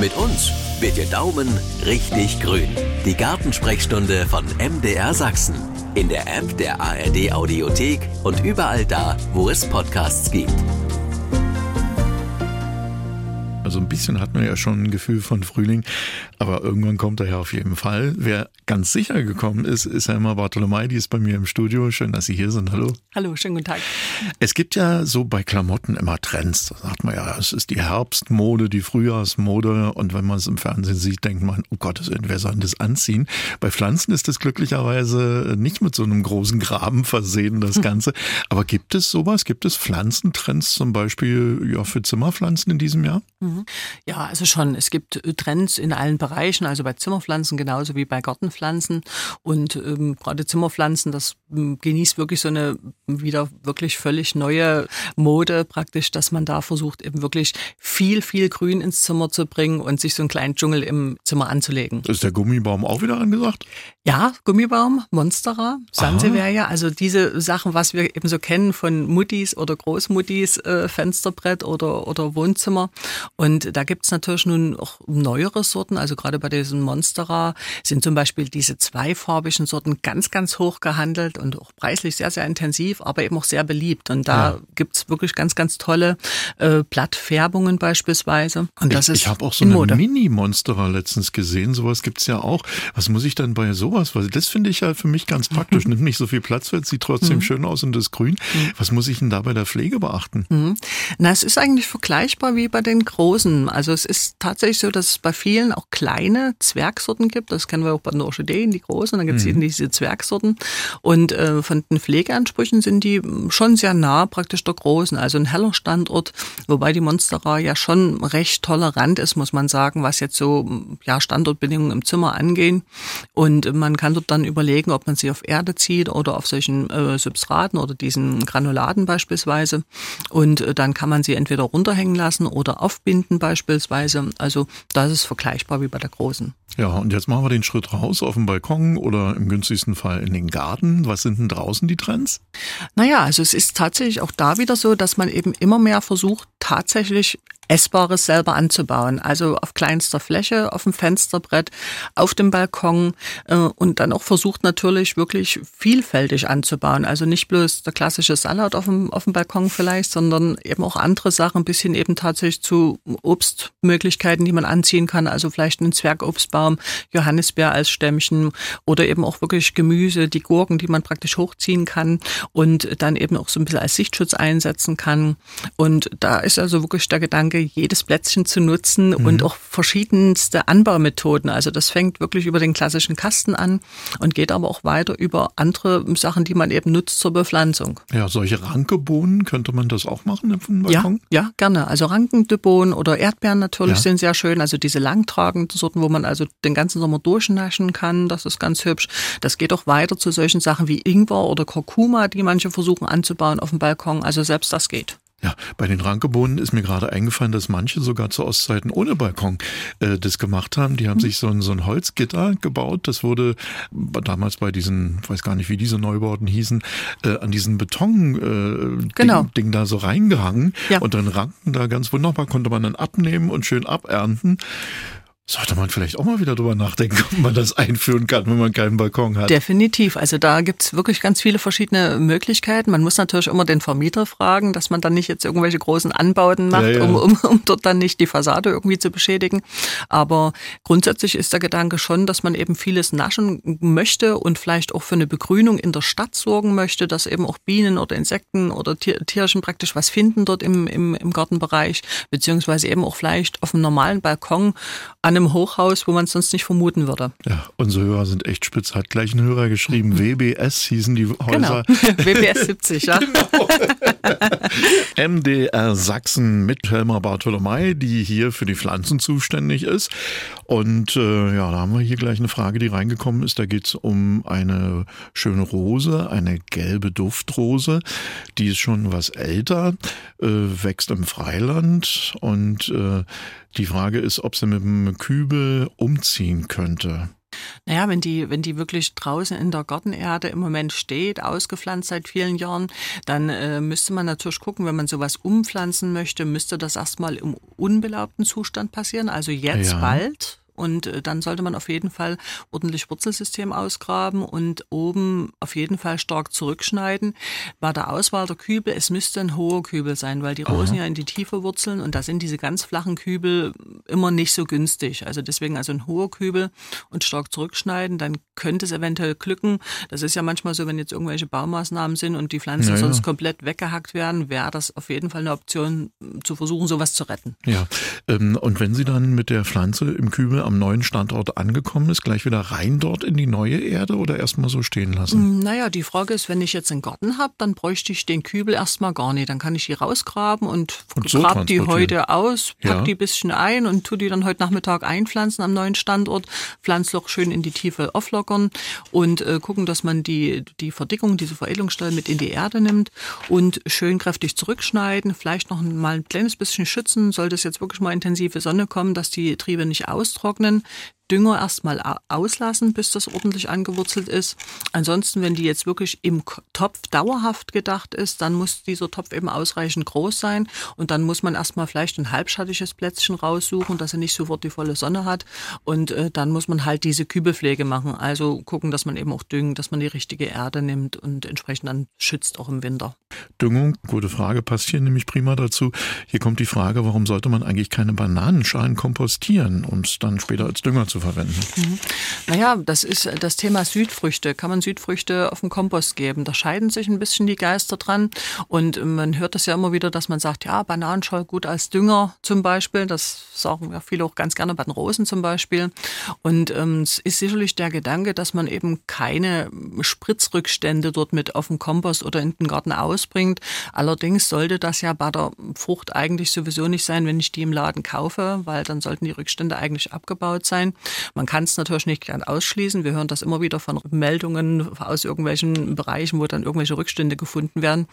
Mit uns wird Ihr Daumen richtig grün. Die Gartensprechstunde von MDR Sachsen. In der App der ARD Audiothek und überall da, wo es Podcasts gibt. Also ein bisschen hat man ja schon ein Gefühl von Frühling, aber irgendwann kommt er ja auf jeden Fall. Wer ganz sicher gekommen ist, ist Emma Bartolomei, die ist bei mir im Studio. Schön, dass Sie hier sind. Hallo. Hallo, schönen guten Tag. Es gibt ja so bei Klamotten immer Trends. Da sagt man ja, es ist die Herbstmode, die Frühjahrsmode und wenn man es im Fernsehen sieht, denkt man, oh Gott, wer soll das anziehen? Bei Pflanzen ist das glücklicherweise nicht mit so einem großen Graben versehen, das Ganze. Aber gibt es sowas? Gibt es Pflanzentrends zum Beispiel ja, für Zimmerpflanzen in diesem Jahr? Mhm. Ja, also schon. Es gibt äh, Trends in allen Bereichen, also bei Zimmerpflanzen genauso wie bei Gartenpflanzen. Und ähm, gerade Zimmerpflanzen, das ähm, genießt wirklich so eine wieder wirklich völlig neue Mode praktisch, dass man da versucht, eben wirklich viel, viel Grün ins Zimmer zu bringen und sich so einen kleinen Dschungel im Zimmer anzulegen. Ist der Gummibaum auch wieder angesagt? Ja, Gummibaum, Monstera, Sansevieria, also diese Sachen, was wir eben so kennen von Muttis oder Großmuttis, äh, Fensterbrett oder, oder Wohnzimmer. Und und da gibt's natürlich nun auch neuere Sorten. Also gerade bei diesen Monstera sind zum Beispiel diese zweifarbigen Sorten ganz, ganz hoch gehandelt und auch preislich sehr, sehr intensiv, aber eben auch sehr beliebt. Und da ja. gibt's wirklich ganz, ganz tolle äh, Blattfärbungen beispielsweise. Und das ich, ist ich habe auch so eine Mini-Monstera letztens gesehen. Sowas gibt's ja auch. Was muss ich dann bei sowas? Weil das finde ich ja für mich ganz praktisch. Nimmt nicht so viel Platz wird, sieht trotzdem mhm. schön aus und ist grün. Mhm. Was muss ich denn da bei der Pflege beachten? Mhm. Na, es ist eigentlich vergleichbar wie bei den großen. Also es ist tatsächlich so, dass es bei vielen auch kleine Zwergsorten gibt. Das kennen wir auch bei den Orchideen, die großen. Dann gibt es mhm. eben diese Zwergsorten. Und äh, von den Pflegeansprüchen sind die schon sehr nah praktisch der großen. Also ein heller Standort, wobei die Monstera ja schon recht tolerant ist, muss man sagen, was jetzt so ja Standortbedingungen im Zimmer angehen. Und man kann dort dann überlegen, ob man sie auf Erde zieht oder auf solchen äh, Substraten oder diesen Granuladen beispielsweise. Und äh, dann kann man sie entweder runterhängen lassen oder aufbinden beispielsweise. Also da ist es vergleichbar wie bei der großen. Ja, und jetzt machen wir den Schritt raus auf den Balkon oder im günstigsten Fall in den Garten. Was sind denn draußen die Trends? Naja, also es ist tatsächlich auch da wieder so, dass man eben immer mehr versucht, tatsächlich Essbares selber anzubauen. Also auf kleinster Fläche, auf dem Fensterbrett, auf dem Balkon äh, und dann auch versucht natürlich wirklich vielfältig anzubauen. Also nicht bloß der klassische Salat auf dem, auf dem Balkon vielleicht, sondern eben auch andere Sachen, bis hin eben tatsächlich zu Obstmöglichkeiten, die man anziehen kann. Also vielleicht einen Zwergobstbaum, Johannisbeer als Stämmchen oder eben auch wirklich Gemüse, die Gurken, die man praktisch hochziehen kann und dann eben auch so ein bisschen als Sichtschutz einsetzen kann. Und da ist also wirklich der Gedanke, Gedanke, jedes Plätzchen zu nutzen mhm. und auch verschiedenste Anbaumethoden. Also das fängt wirklich über den klassischen Kasten an und geht aber auch weiter über andere Sachen, die man eben nutzt zur Bepflanzung. Ja, solche Rankebohnen, könnte man das auch machen auf dem Balkon? Ja, ja gerne. Also Rankendebohnen oder Erdbeeren natürlich ja. sind sehr schön. Also diese langtragenden Sorten, wo man also den ganzen Sommer durchnaschen kann, das ist ganz hübsch. Das geht auch weiter zu solchen Sachen wie Ingwer oder Kurkuma, die manche versuchen anzubauen auf dem Balkon. Also selbst das geht. Ja, bei den Rankebohnen ist mir gerade eingefallen, dass manche sogar zu Ostzeiten ohne Balkon äh, das gemacht haben. Die haben mhm. sich so ein, so ein Holzgitter gebaut. Das wurde damals bei diesen, weiß gar nicht, wie diese Neubauten hießen, äh, an diesen Beton äh, genau. Ding, Ding da so reingehangen. Ja. Und dann ranken da ganz wunderbar, konnte man dann abnehmen und schön abernten. Sollte man vielleicht auch mal wieder drüber nachdenken, ob man das einführen kann, wenn man keinen Balkon hat. Definitiv. Also da gibt's wirklich ganz viele verschiedene Möglichkeiten. Man muss natürlich immer den Vermieter fragen, dass man dann nicht jetzt irgendwelche großen Anbauten macht, ja, ja. Um, um, um dort dann nicht die Fassade irgendwie zu beschädigen. Aber grundsätzlich ist der Gedanke schon, dass man eben vieles naschen möchte und vielleicht auch für eine Begrünung in der Stadt sorgen möchte, dass eben auch Bienen oder Insekten oder Tier, Tierchen praktisch was finden dort im, im, im Gartenbereich, beziehungsweise eben auch vielleicht auf einem normalen Balkon an einem Hochhaus, wo man es sonst nicht vermuten würde. Ja, unsere Hörer sind echt spitz. Hat gleich ein Hörer geschrieben. WBS hießen die Häuser. Genau, WBS 70, ja. Genau. MDR Sachsen mit Helma Bartolomei, die hier für die Pflanzen zuständig ist. Und äh, ja, da haben wir hier gleich eine Frage, die reingekommen ist. Da geht es um eine schöne Rose, eine gelbe Duftrose. Die ist schon was älter, äh, wächst im Freiland und äh, die Frage ist, ob sie mit dem Kübel umziehen könnte. Naja, wenn die, wenn die wirklich draußen in der Gartenerde im Moment steht, ausgepflanzt seit vielen Jahren, dann äh, müsste man natürlich gucken, wenn man sowas umpflanzen möchte, müsste das erstmal im unbelaubten Zustand passieren, also jetzt ja. bald und äh, dann sollte man auf jeden Fall ordentlich Wurzelsystem ausgraben und oben auf jeden Fall stark zurückschneiden. Bei der Auswahl der Kübel, es müsste ein hoher Kübel sein, weil die Rosen Aha. ja in die Tiefe wurzeln und da sind diese ganz flachen Kübel immer nicht so günstig. Also deswegen also ein hoher Kübel und stark zurückschneiden, dann könnte es eventuell glücken. Das ist ja manchmal so, wenn jetzt irgendwelche Baumaßnahmen sind und die Pflanzen ja, sonst komplett weggehackt werden, wäre das auf jeden Fall eine Option, zu versuchen, sowas zu retten. Ja, ähm, und wenn Sie dann mit der Pflanze im Kübel am neuen Standort angekommen ist, gleich wieder rein dort in die neue Erde oder erstmal so stehen lassen? Mm, naja, die Frage ist, wenn ich jetzt einen Garten habe, dann bräuchte ich den Kübel erstmal gar nicht. Dann kann ich die rausgraben und, und so grab die heute aus, pack ja. die bisschen ein und tu die dann heute Nachmittag einpflanzen am neuen Standort, Pflanzloch schön in die Tiefe auflockern und äh, gucken, dass man die, die Verdickung, diese Veredelungsstelle mit in die Erde nimmt und schön kräftig zurückschneiden, vielleicht noch mal ein kleines bisschen schützen, sollte es jetzt wirklich mal intensive Sonne kommen, dass die Triebe nicht austrocknen trocknen, Dünger erstmal auslassen, bis das ordentlich angewurzelt ist. Ansonsten, wenn die jetzt wirklich im Topf dauerhaft gedacht ist, dann muss dieser Topf eben ausreichend groß sein und dann muss man erstmal vielleicht ein halbschattiges Plätzchen raussuchen, dass er nicht sofort die volle Sonne hat und äh, dann muss man halt diese Kübelpflege machen. Also gucken, dass man eben auch düngt, dass man die richtige Erde nimmt und entsprechend dann schützt auch im Winter. Düngung, gute Frage, passt hier nämlich prima dazu. Hier kommt die Frage, warum sollte man eigentlich keine Bananenschalen kompostieren, um es dann später als Dünger zu verwenden? Mhm. Naja, das ist das Thema Südfrüchte. Kann man Südfrüchte auf den Kompost geben? Da scheiden sich ein bisschen die Geister dran. Und man hört das ja immer wieder, dass man sagt, ja, Bananenschal gut als Dünger zum Beispiel. Das sagen ja viele auch ganz gerne bei den Rosen zum Beispiel. Und ähm, es ist sicherlich der Gedanke, dass man eben keine Spritzrückstände dort mit auf den Kompost oder in den Garten ausbringt. Allerdings sollte das ja bei der Frucht eigentlich sowieso nicht sein, wenn ich die im Laden kaufe, weil dann sollten die Rückstände eigentlich abgebaut sein. Man kann es natürlich nicht gern ausschließen. Wir hören das immer wieder von Meldungen aus irgendwelchen Bereichen, wo dann irgendwelche Rückstände gefunden werden.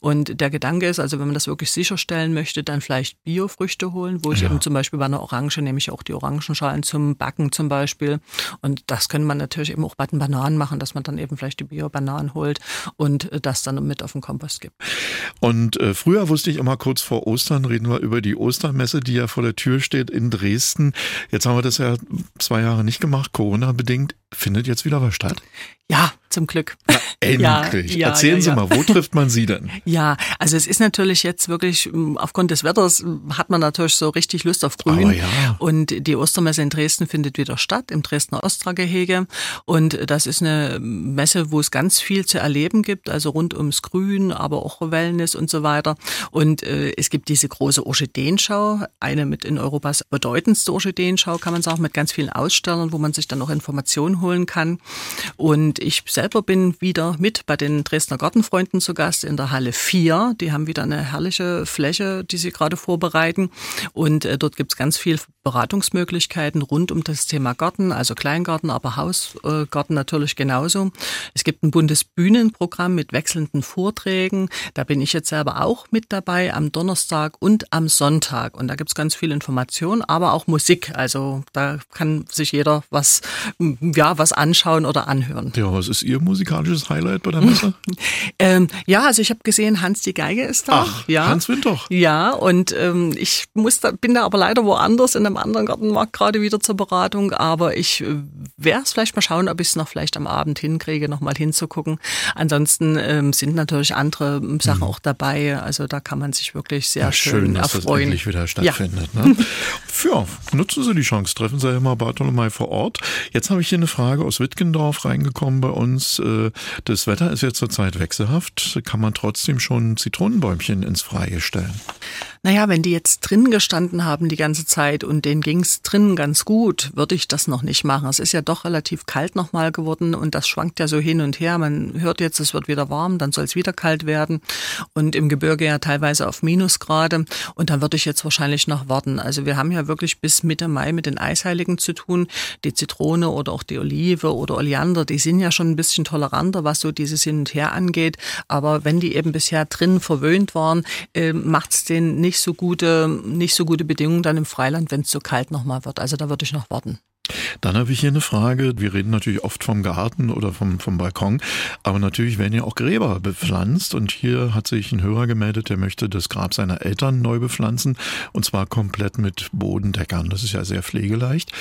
Und der Gedanke ist, also wenn man das wirklich sicherstellen möchte, dann vielleicht Biofrüchte holen, wo ich ja. eben zum Beispiel bei einer Orange nehme ich auch die Orangenschalen zum Backen zum Beispiel. Und das könnte man natürlich eben auch bei den Bananen machen, dass man dann eben vielleicht die Bio-Bananen holt und das dann mit auf den Kompost gibt. Und äh, früher wusste ich immer kurz vor Ostern, reden wir über die Ostermesse, die ja vor der Tür steht in Dresden. Jetzt haben wir das ja zwei Jahre nicht gemacht, Corona-bedingt. Findet jetzt wieder was statt? Ja, zum Glück. Na, endlich. Ja, Erzählen ja, Sie mal, wo trifft man Sie denn? Ja, also es ist natürlich jetzt wirklich, hm, aufgrund des Wetters hm, hat man natürlich so richtig Lust auf Grün. Ja. Und die Ostermesse in Dresden findet wieder statt, im Dresdner Ostra-Gehege. Und das ist eine Messe, wo es ganz viel zu erleben gibt, also rund ums Grün, aber auch Wellness und so weiter. Und äh, es gibt diese große Orchideenschau, eine mit in Europas bedeutendste Orchideenschau, kann man sagen, mit ganz vielen Ausstellern, wo man sich dann auch Informationen holen kann. Und ich selber bin wieder mit bei den Dresdner Gartenfreunden zu Gast in der Halle 4. Die haben wieder eine herrliche Fläche, die sie gerade vorbereiten. Und äh, dort gibt es ganz viel Beratungsmöglichkeiten rund um das Thema Garten, also Kleingarten, aber Hausgarten natürlich genauso. Es gibt ein Bundesbühnenprogramm mit wechselnden Vorträgen. Da bin ich jetzt selber auch mit dabei am Donnerstag und am Sonntag. Und da gibt es ganz viel Information, aber auch Musik. Also da kann sich jeder was, ja, was anschauen oder anhören. Ja, was ist Ihr musikalisches Highlight bei der Messe? ähm, ja, also ich habe gesehen, Hans die Geige ist da. Ach, ja. Hans Wintoch. Ja, und ähm, ich muss da, bin da aber leider woanders in einem anderen Gartenmarkt gerade wieder zur Beratung, aber ich äh, werde es vielleicht mal schauen, ob ich es noch vielleicht am Abend hinkriege, noch mal hinzugucken. Ansonsten ähm, sind natürlich andere ähm, Sachen mhm. auch dabei, also da kann man sich wirklich sehr ja, schön, schön dass erfreuen. Das endlich wieder stattfindet. Ja. Ne? ja, nutzen Sie die Chance, treffen Sie ja mal Bartolomei vor Ort. Jetzt habe ich hier eine Frage aus Wittgendorf reingekommen bei uns. Äh, das Wetter ist ja zurzeit wechselhaft. Kann man trotzdem schon Zitronenbäumchen ins Freie stellen? Naja, wenn die jetzt drin gestanden haben die ganze Zeit und denen ging's drinnen ganz gut, würde ich das noch nicht machen. Es ist ja doch relativ kalt nochmal geworden und das schwankt ja so hin und her. Man hört jetzt, es wird wieder warm, dann soll es wieder kalt werden und im Gebirge ja teilweise auf Minusgrade und dann würde ich jetzt wahrscheinlich noch warten. Also wir haben ja wirklich bis Mitte Mai mit den Eisheiligen zu tun. Die Zitrone oder auch die Olive oder Oleander, die sind ja schon ein bisschen toleranter, was so dieses Hin und Her angeht. Aber wenn die eben bisher drin verwöhnt waren, äh, macht es denen nicht so gute, nicht so gute Bedingungen dann im Freiland, wenn es so kalt nochmal wird. Also da würde ich noch warten. Dann habe ich hier eine Frage. Wir reden natürlich oft vom Garten oder vom, vom Balkon, aber natürlich werden ja auch Gräber bepflanzt. Und hier hat sich ein Hörer gemeldet, der möchte das Grab seiner Eltern neu bepflanzen und zwar komplett mit Bodendeckern. Das ist ja sehr pflegeleicht.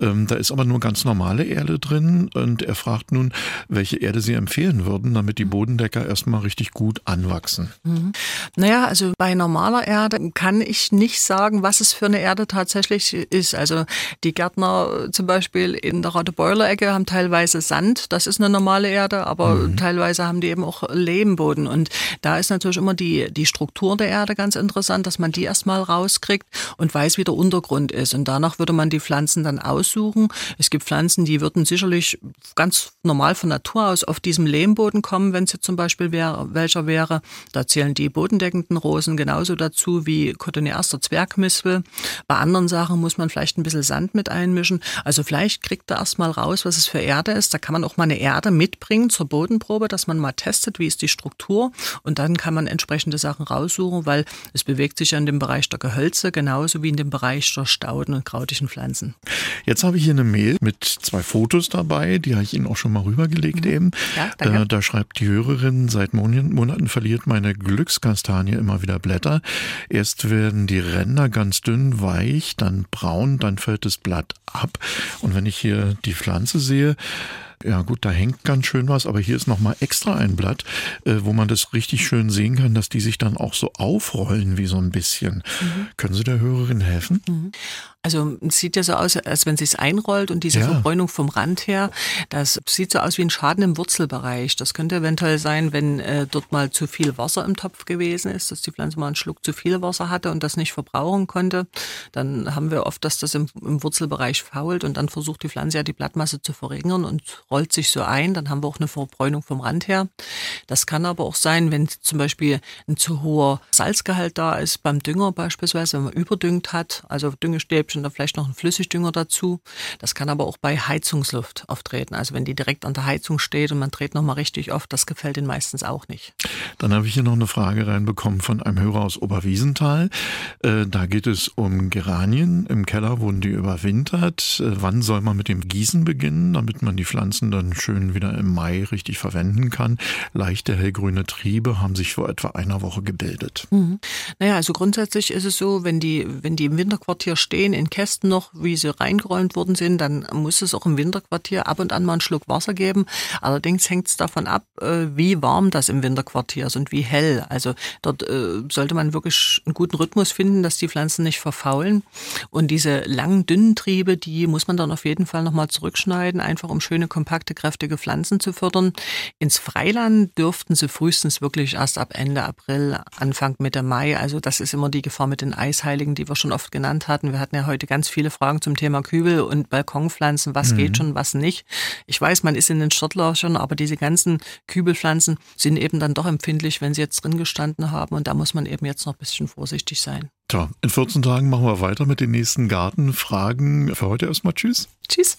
Ähm, da ist aber nur ganz normale Erde drin und er fragt nun, welche Erde Sie empfehlen würden, damit die Bodendecker erstmal richtig gut anwachsen. Mhm. Naja, also bei normaler Erde kann ich nicht sagen, was es für eine Erde tatsächlich ist. Also die Gärtner zum Beispiel in der Radebeuler-Ecke haben teilweise Sand, das ist eine normale Erde, aber mhm. teilweise haben die eben auch Lehmboden. Und da ist natürlich immer die, die Struktur der Erde ganz interessant, dass man die erstmal rauskriegt und weiß, wie der Untergrund ist. Und danach würde man die Pflanzen dann aussuchen. Es gibt Pflanzen, die würden sicherlich ganz normal von Natur aus auf diesem Lehmboden kommen, wenn es jetzt zum Beispiel wär, welcher wäre. Da zählen die bodendeckenden Rosen genauso dazu wie Cotoneaster Zwergmispel. Bei anderen Sachen muss man vielleicht ein bisschen Sand mit einmischen. Also vielleicht kriegt er erstmal raus, was es für Erde ist. Da kann man auch mal eine Erde mitbringen zur Bodenprobe, dass man mal testet, wie ist die Struktur. Und dann kann man entsprechende Sachen raussuchen, weil es bewegt sich ja in dem Bereich der Gehölze genauso wie in dem Bereich der Stauden und krautigen Pflanzen. Jetzt habe ich hier eine Mail mit zwei Fotos dabei, die habe ich Ihnen auch schon mal rübergelegt mhm. eben. Ja, danke. Äh, da schreibt die Hörerin, seit Monaten verliert meine Glückskastanie immer wieder Blätter. Erst werden die Ränder ganz dünn, weich, dann braun, dann fällt das Blatt ab. Und wenn ich hier die Pflanze sehe, ja gut, da hängt ganz schön was, aber hier ist nochmal extra ein Blatt, äh, wo man das richtig schön sehen kann, dass die sich dann auch so aufrollen wie so ein bisschen. Mhm. Können Sie der Hörerin helfen? Mhm. Also es sieht ja so aus, als wenn es einrollt und diese ja. Verbräunung vom Rand her, das sieht so aus wie ein Schaden im Wurzelbereich. Das könnte eventuell sein, wenn äh, dort mal zu viel Wasser im Topf gewesen ist, dass die Pflanze mal einen Schluck zu viel Wasser hatte und das nicht verbrauchen konnte. Dann haben wir oft, dass das im, im Wurzelbereich fault und dann versucht die Pflanze ja die Blattmasse zu verringern und rollt sich so ein. Dann haben wir auch eine Verbräunung vom Rand her. Das kann aber auch sein, wenn zum Beispiel ein zu hoher Salzgehalt da ist, beim Dünger beispielsweise, wenn man überdüngt hat, also Düngestäbchen, dann vielleicht noch ein Flüssigdünger dazu. Das kann aber auch bei Heizungsluft auftreten. Also wenn die direkt an der Heizung steht und man dreht nochmal richtig oft, das gefällt ihnen meistens auch nicht. Dann habe ich hier noch eine Frage reinbekommen von einem Hörer aus Oberwiesenthal. Äh, da geht es um Geranien. Im Keller wurden die überwintert. Äh, wann soll man mit dem Gießen beginnen, damit man die Pflanzen Pflanzen dann schön wieder im Mai richtig verwenden kann. Leichte hellgrüne Triebe haben sich vor etwa einer Woche gebildet. Mhm. Naja, also grundsätzlich ist es so, wenn die, wenn die im Winterquartier stehen, in Kästen noch, wie sie reingeräumt worden sind, dann muss es auch im Winterquartier ab und an mal einen Schluck Wasser geben. Allerdings hängt es davon ab, äh, wie warm das im Winterquartier ist und wie hell. Also dort äh, sollte man wirklich einen guten Rhythmus finden, dass die Pflanzen nicht verfaulen. Und diese langen, dünnen Triebe, die muss man dann auf jeden Fall nochmal zurückschneiden, einfach um schöne kompakte, kräftige Pflanzen zu fördern. Ins Freiland dürften sie frühestens wirklich erst ab Ende April, Anfang Mitte Mai. Also das ist immer die Gefahr mit den Eisheiligen, die wir schon oft genannt hatten. Wir hatten ja heute ganz viele Fragen zum Thema Kübel und Balkonpflanzen. Was mhm. geht schon, was nicht? Ich weiß, man ist in den schon, aber diese ganzen Kübelpflanzen sind eben dann doch empfindlich, wenn sie jetzt drin gestanden haben. Und da muss man eben jetzt noch ein bisschen vorsichtig sein. Tja, in 14 Tagen machen wir weiter mit den nächsten Gartenfragen. Für heute erstmal Tschüss. Tschüss.